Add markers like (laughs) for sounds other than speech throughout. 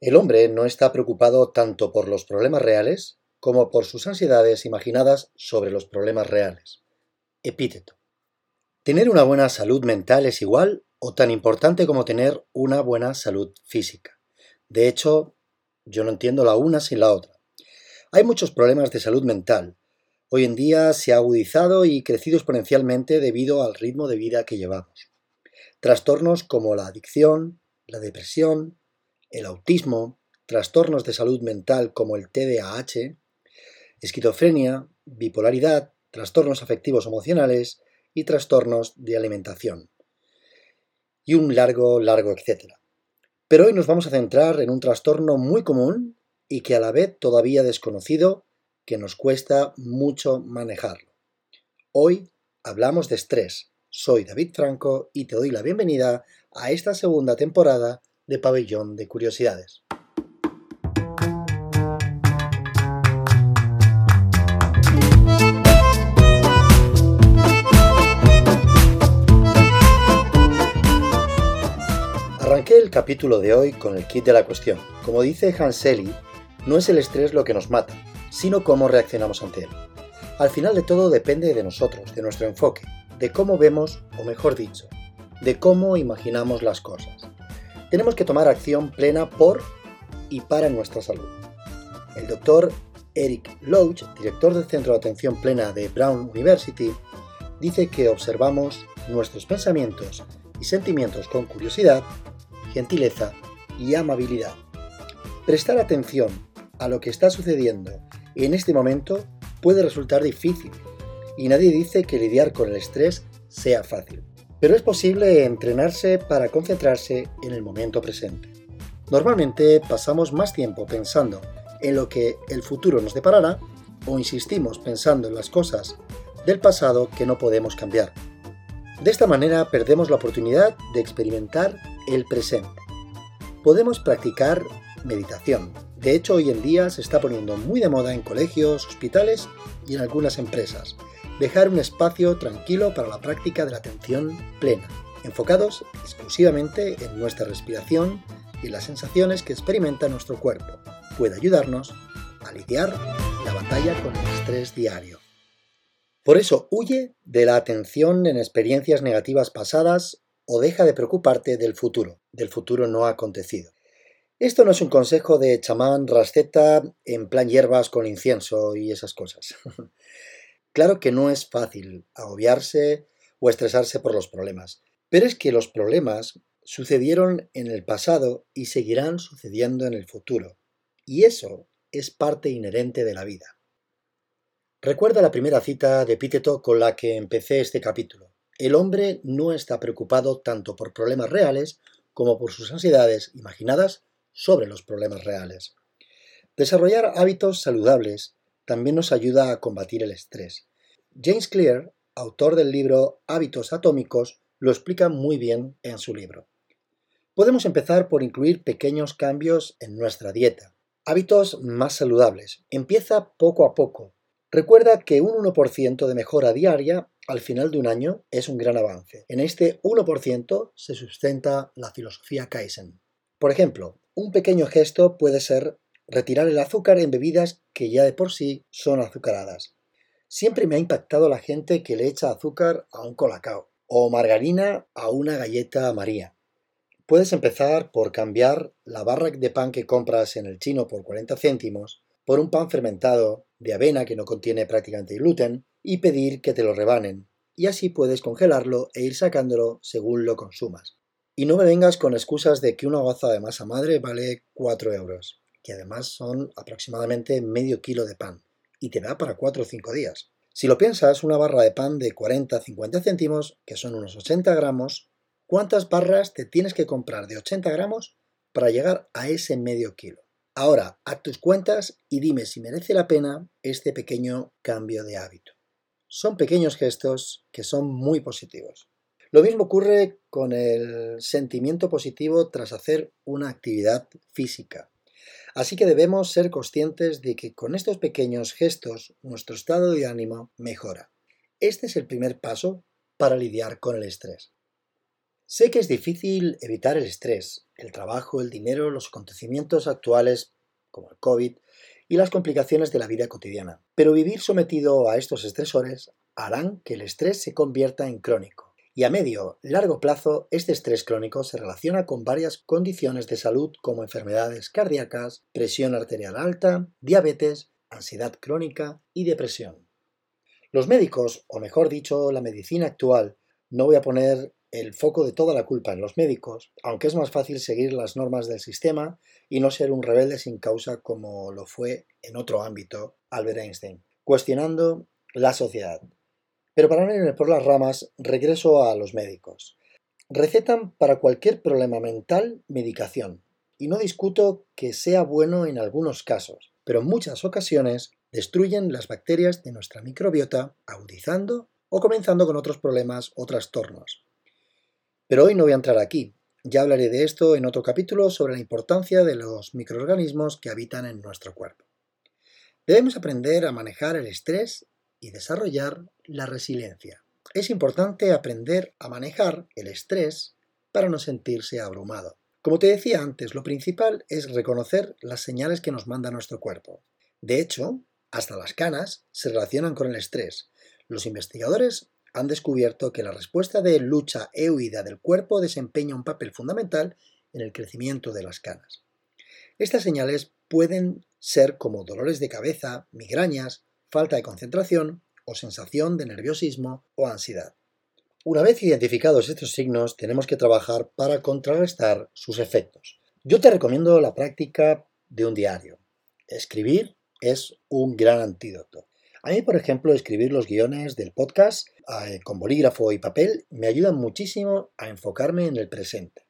El hombre no está preocupado tanto por los problemas reales como por sus ansiedades imaginadas sobre los problemas reales. Epíteto. Tener una buena salud mental es igual o tan importante como tener una buena salud física. De hecho, yo no entiendo la una sin la otra. Hay muchos problemas de salud mental. Hoy en día se ha agudizado y crecido exponencialmente debido al ritmo de vida que llevamos. Trastornos como la adicción, la depresión, el autismo, trastornos de salud mental como el TDAH, esquizofrenia, bipolaridad, trastornos afectivos emocionales y trastornos de alimentación. Y un largo, largo etcétera. Pero hoy nos vamos a centrar en un trastorno muy común y que a la vez todavía desconocido que nos cuesta mucho manejarlo. Hoy hablamos de estrés. Soy David Franco y te doy la bienvenida a esta segunda temporada de Pabellón de Curiosidades. Arranqué el capítulo de hoy con el kit de la cuestión. Como dice Hanseli, no es el estrés lo que nos mata, sino cómo reaccionamos ante él. Al final de todo depende de nosotros, de nuestro enfoque, de cómo vemos, o mejor dicho, de cómo imaginamos las cosas tenemos que tomar acción plena por y para nuestra salud. El doctor Eric Loach, director del Centro de Atención Plena de Brown University, dice que observamos nuestros pensamientos y sentimientos con curiosidad, gentileza y amabilidad. Prestar atención a lo que está sucediendo en este momento puede resultar difícil y nadie dice que lidiar con el estrés sea fácil pero es posible entrenarse para concentrarse en el momento presente. Normalmente pasamos más tiempo pensando en lo que el futuro nos deparará o insistimos pensando en las cosas del pasado que no podemos cambiar. De esta manera perdemos la oportunidad de experimentar el presente. Podemos practicar meditación. De hecho, hoy en día se está poniendo muy de moda en colegios, hospitales y en algunas empresas dejar un espacio tranquilo para la práctica de la atención plena, enfocados exclusivamente en nuestra respiración y las sensaciones que experimenta nuestro cuerpo. Puede ayudarnos a lidiar la batalla con el estrés diario. Por eso, huye de la atención en experiencias negativas pasadas o deja de preocuparte del futuro, del futuro no acontecido. Esto no es un consejo de chamán rasceta en plan hierbas con incienso y esas cosas. (laughs) Claro que no es fácil agobiarse o estresarse por los problemas, pero es que los problemas sucedieron en el pasado y seguirán sucediendo en el futuro, y eso es parte inherente de la vida. Recuerda la primera cita de Epíteto con la que empecé este capítulo. El hombre no está preocupado tanto por problemas reales como por sus ansiedades imaginadas sobre los problemas reales. Desarrollar hábitos saludables también nos ayuda a combatir el estrés. James Clear, autor del libro Hábitos Atómicos, lo explica muy bien en su libro. Podemos empezar por incluir pequeños cambios en nuestra dieta. Hábitos más saludables. Empieza poco a poco. Recuerda que un 1% de mejora diaria al final de un año es un gran avance. En este 1% se sustenta la filosofía Kaizen. Por ejemplo, un pequeño gesto puede ser retirar el azúcar en bebidas que ya de por sí son azucaradas. Siempre me ha impactado la gente que le echa azúcar a un colacao o margarina a una galleta María. Puedes empezar por cambiar la barra de pan que compras en el chino por 40 céntimos por un pan fermentado de avena que no contiene prácticamente gluten y pedir que te lo rebanen. Y así puedes congelarlo e ir sacándolo según lo consumas. Y no me vengas con excusas de que una goza de masa madre vale 4 euros que además son aproximadamente medio kilo de pan, y te da para 4 o 5 días. Si lo piensas, una barra de pan de 40-50 céntimos, que son unos 80 gramos, ¿cuántas barras te tienes que comprar de 80 gramos para llegar a ese medio kilo? Ahora, haz tus cuentas y dime si merece la pena este pequeño cambio de hábito. Son pequeños gestos que son muy positivos. Lo mismo ocurre con el sentimiento positivo tras hacer una actividad física. Así que debemos ser conscientes de que con estos pequeños gestos nuestro estado de ánimo mejora. Este es el primer paso para lidiar con el estrés. Sé que es difícil evitar el estrés, el trabajo, el dinero, los acontecimientos actuales como el COVID y las complicaciones de la vida cotidiana, pero vivir sometido a estos estresores harán que el estrés se convierta en crónico. Y a medio largo plazo, este estrés crónico se relaciona con varias condiciones de salud como enfermedades cardíacas, presión arterial alta, diabetes, ansiedad crónica y depresión. Los médicos, o mejor dicho, la medicina actual, no voy a poner el foco de toda la culpa en los médicos, aunque es más fácil seguir las normas del sistema y no ser un rebelde sin causa como lo fue en otro ámbito Albert Einstein, cuestionando la sociedad. Pero para no irme por las ramas, regreso a los médicos. Recetan para cualquier problema mental medicación, y no discuto que sea bueno en algunos casos, pero en muchas ocasiones destruyen las bacterias de nuestra microbiota, agudizando o comenzando con otros problemas o trastornos. Pero hoy no voy a entrar aquí, ya hablaré de esto en otro capítulo sobre la importancia de los microorganismos que habitan en nuestro cuerpo. Debemos aprender a manejar el estrés y desarrollar la resiliencia. Es importante aprender a manejar el estrés para no sentirse abrumado. Como te decía antes, lo principal es reconocer las señales que nos manda nuestro cuerpo. De hecho, hasta las canas se relacionan con el estrés. Los investigadores han descubierto que la respuesta de lucha e huida del cuerpo desempeña un papel fundamental en el crecimiento de las canas. Estas señales pueden ser como dolores de cabeza, migrañas, falta de concentración o sensación de nerviosismo o ansiedad. Una vez identificados estos signos, tenemos que trabajar para contrarrestar sus efectos. Yo te recomiendo la práctica de un diario. Escribir es un gran antídoto. A mí, por ejemplo, escribir los guiones del podcast eh, con bolígrafo y papel me ayudan muchísimo a enfocarme en el presente.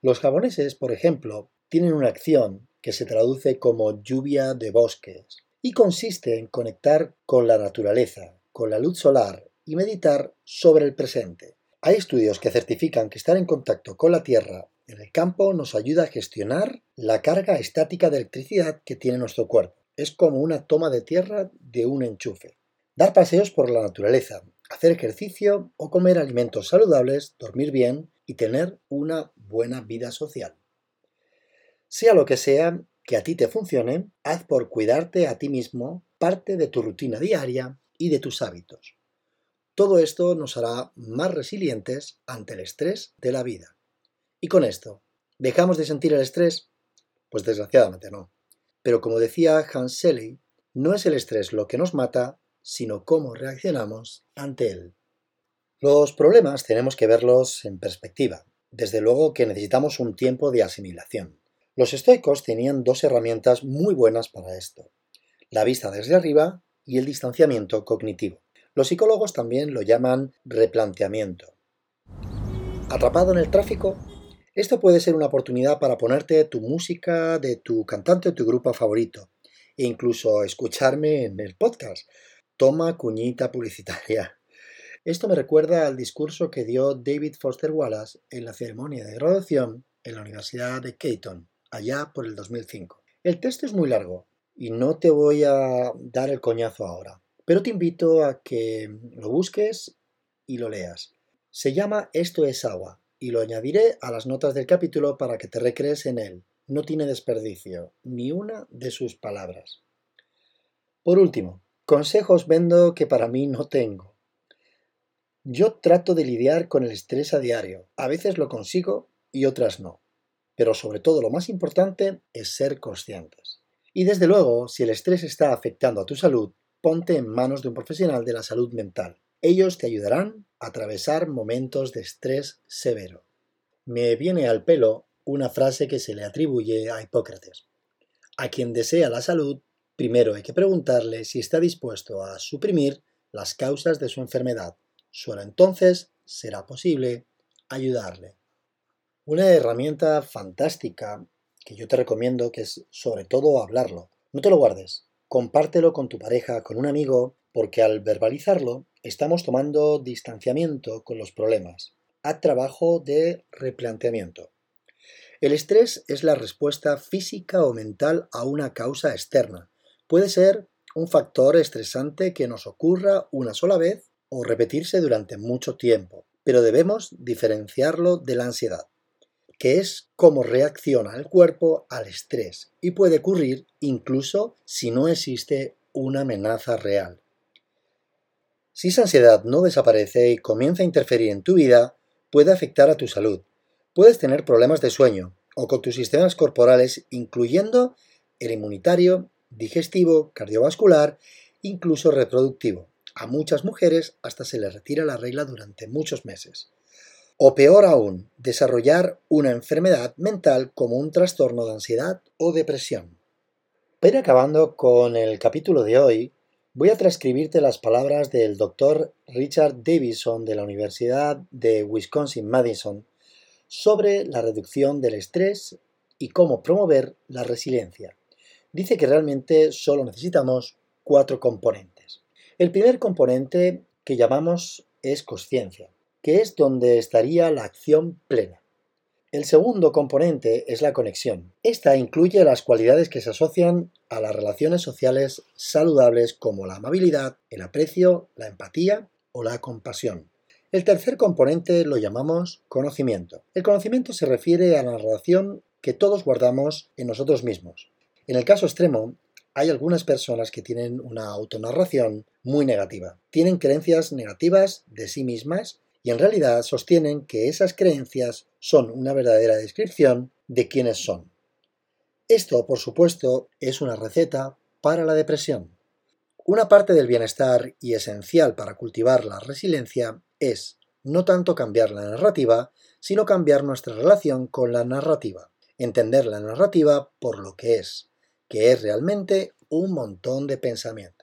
Los japoneses, por ejemplo, tienen una acción que se traduce como lluvia de bosques y consiste en conectar con la naturaleza, con la luz solar y meditar sobre el presente. Hay estudios que certifican que estar en contacto con la Tierra en el campo nos ayuda a gestionar la carga estática de electricidad que tiene nuestro cuerpo es como una toma de tierra de un enchufe. Dar paseos por la naturaleza, hacer ejercicio o comer alimentos saludables, dormir bien y tener una buena vida social. Sea lo que sea que a ti te funcione, haz por cuidarte a ti mismo parte de tu rutina diaria y de tus hábitos. Todo esto nos hará más resilientes ante el estrés de la vida. Y con esto, ¿dejamos de sentir el estrés? Pues desgraciadamente no. Pero como decía Hans Selye, no es el estrés lo que nos mata, sino cómo reaccionamos ante él. Los problemas tenemos que verlos en perspectiva. Desde luego que necesitamos un tiempo de asimilación. Los estoicos tenían dos herramientas muy buenas para esto. La vista desde arriba y el distanciamiento cognitivo. Los psicólogos también lo llaman replanteamiento. Atrapado en el tráfico, esto puede ser una oportunidad para ponerte tu música de tu cantante o tu grupo favorito e incluso escucharme en el podcast. Toma cuñita publicitaria. Esto me recuerda al discurso que dio David Foster Wallace en la ceremonia de graduación en la Universidad de Caton, allá por el 2005. El texto es muy largo y no te voy a dar el coñazo ahora, pero te invito a que lo busques y lo leas. Se llama Esto es agua y lo añadiré a las notas del capítulo para que te recrees en él. No tiene desperdicio, ni una de sus palabras. Por último, consejos vendo que para mí no tengo. Yo trato de lidiar con el estrés a diario. A veces lo consigo y otras no. Pero sobre todo lo más importante es ser conscientes. Y desde luego, si el estrés está afectando a tu salud, ponte en manos de un profesional de la salud mental. Ellos te ayudarán a atravesar momentos de estrés severo. Me viene al pelo una frase que se le atribuye a Hipócrates. A quien desea la salud, primero hay que preguntarle si está dispuesto a suprimir las causas de su enfermedad. Solo entonces será posible ayudarle. Una herramienta fantástica que yo te recomiendo que es sobre todo hablarlo. No te lo guardes. Compártelo con tu pareja, con un amigo, porque al verbalizarlo estamos tomando distanciamiento con los problemas. a trabajo de replanteamiento. El estrés es la respuesta física o mental a una causa externa. Puede ser un factor estresante que nos ocurra una sola vez o repetirse durante mucho tiempo. pero debemos diferenciarlo de la ansiedad, que es cómo reacciona el cuerpo al estrés y puede ocurrir incluso si no existe una amenaza real. Si esa ansiedad no desaparece y comienza a interferir en tu vida, puede afectar a tu salud. Puedes tener problemas de sueño o con tus sistemas corporales, incluyendo el inmunitario, digestivo, cardiovascular, incluso reproductivo. A muchas mujeres hasta se les retira la regla durante muchos meses. O peor aún, desarrollar una enfermedad mental como un trastorno de ansiedad o depresión. Ir acabando con el capítulo de hoy, voy a transcribirte las palabras del doctor Richard Davison de la Universidad de Wisconsin-Madison sobre la reducción del estrés y cómo promover la resiliencia. Dice que realmente solo necesitamos cuatro componentes. El primer componente que llamamos es conciencia, que es donde estaría la acción plena. El segundo componente es la conexión. Esta incluye las cualidades que se asocian a las relaciones sociales saludables como la amabilidad, el aprecio, la empatía o la compasión. El tercer componente lo llamamos conocimiento. El conocimiento se refiere a la relación que todos guardamos en nosotros mismos. En el caso extremo, hay algunas personas que tienen una autonarración muy negativa. Tienen creencias negativas de sí mismas y en realidad sostienen que esas creencias son una verdadera descripción de quiénes son. Esto, por supuesto, es una receta para la depresión. Una parte del bienestar y esencial para cultivar la resiliencia es no tanto cambiar la narrativa, sino cambiar nuestra relación con la narrativa, entender la narrativa por lo que es, que es realmente un montón de pensamientos.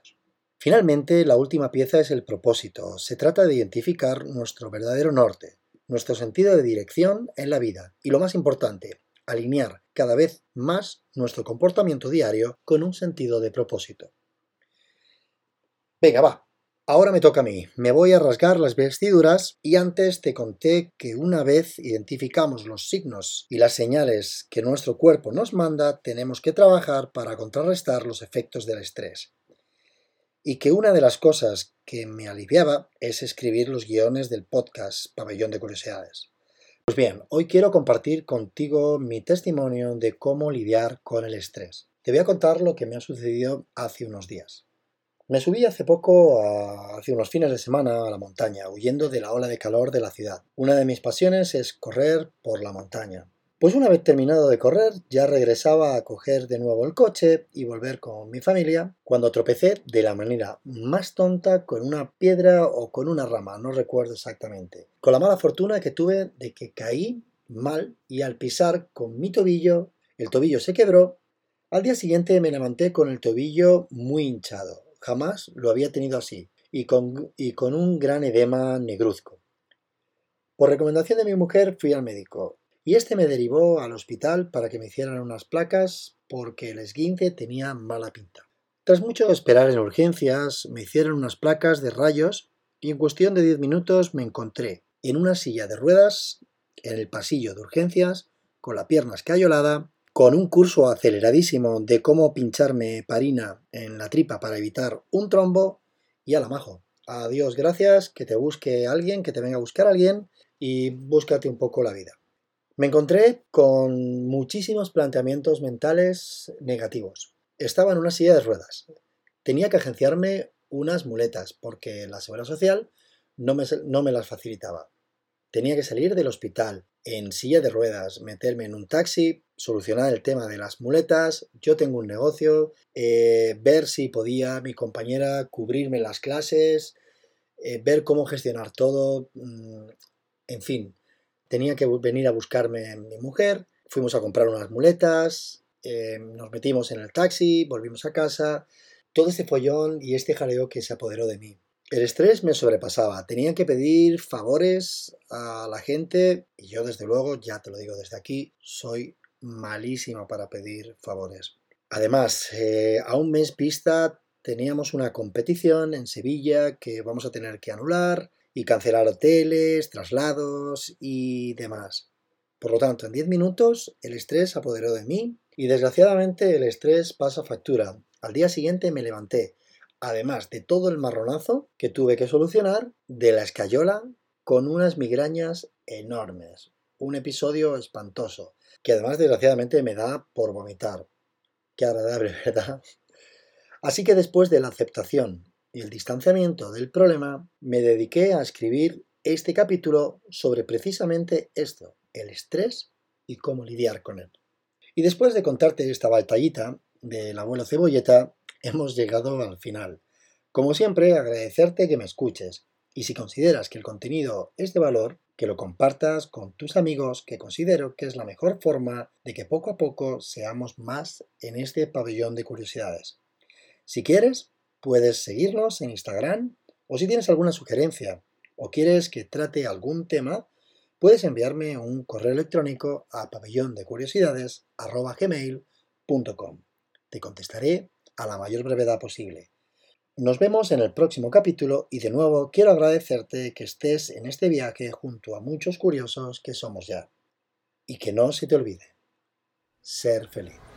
Finalmente, la última pieza es el propósito. Se trata de identificar nuestro verdadero norte, nuestro sentido de dirección en la vida y, lo más importante, alinear cada vez más nuestro comportamiento diario con un sentido de propósito. Venga, va, Ahora me toca a mí. Me voy a rasgar las vestiduras y antes te conté que una vez identificamos los signos y las señales que nuestro cuerpo nos manda, tenemos que trabajar para contrarrestar los efectos del estrés. Y que una de las cosas que me aliviaba es escribir los guiones del podcast Pabellón de Curiosidades. Pues bien, hoy quiero compartir contigo mi testimonio de cómo lidiar con el estrés. Te voy a contar lo que me ha sucedido hace unos días. Me subí hace poco, hace unos fines de semana, a la montaña, huyendo de la ola de calor de la ciudad. Una de mis pasiones es correr por la montaña. Pues una vez terminado de correr, ya regresaba a coger de nuevo el coche y volver con mi familia, cuando tropecé de la manera más tonta con una piedra o con una rama, no recuerdo exactamente. Con la mala fortuna que tuve de que caí mal y al pisar con mi tobillo, el tobillo se quebró. Al día siguiente me levanté con el tobillo muy hinchado jamás lo había tenido así, y con, y con un gran edema negruzco. Por recomendación de mi mujer fui al médico, y este me derivó al hospital para que me hicieran unas placas porque el esguince tenía mala pinta. Tras mucho esperar en urgencias, me hicieron unas placas de rayos y en cuestión de 10 minutos me encontré en una silla de ruedas en el pasillo de urgencias, con la pierna escayolada con un curso aceleradísimo de cómo pincharme parina en la tripa para evitar un trombo y a la majo. Adiós, gracias, que te busque alguien, que te venga a buscar alguien y búscate un poco la vida. Me encontré con muchísimos planteamientos mentales negativos. Estaba en una silla de ruedas. Tenía que agenciarme unas muletas porque la seguridad social no me, las facilitaba. Tenía que salir del hospital en silla de ruedas, meterme en un taxi, solucionar el tema de las muletas, yo tengo un negocio, eh, ver si podía mi compañera cubrirme las clases, eh, ver cómo gestionar todo, mm, en fin, tenía que venir a buscarme mi mujer, fuimos a comprar unas muletas, eh, nos metimos en el taxi, volvimos a casa, todo este follón y este jaleo que se apoderó de mí. El estrés me sobrepasaba, tenía que pedir favores a la gente y yo desde luego, ya te lo digo desde aquí, soy malísimo para pedir favores. Además, eh, a un mes vista teníamos una competición en Sevilla que vamos a tener que anular y cancelar hoteles, traslados y demás. Por lo tanto, en 10 minutos el estrés apoderó de mí y desgraciadamente el estrés pasa factura. Al día siguiente me levanté además de todo el marronazo que tuve que solucionar de la escayola con unas migrañas enormes. Un episodio espantoso, que además desgraciadamente me da por vomitar. Qué agradable, (laughs) ¿verdad? Así que después de la aceptación y el distanciamiento del problema, me dediqué a escribir este capítulo sobre precisamente esto, el estrés y cómo lidiar con él. Y después de contarte esta batallita del abuelo cebolleta, (laughs) hemos llegado al final. Como siempre, agradecerte que me escuches y si consideras que el contenido es de valor, que lo compartas con tus amigos, que considero que es la mejor forma de que poco a poco seamos más en este pabellón de curiosidades. Si quieres, puedes seguirnos en Instagram o si tienes alguna sugerencia o quieres que trate algún tema, puedes enviarme un correo electrónico a pabellondecuriosidades.gmail.com. Te contestaré a la mayor brevedad posible. Nos vemos en el próximo capítulo y de nuevo quiero agradecerte que estés en este viaje junto a muchos curiosos que somos ya. Y que no se te olvide, ser feliz.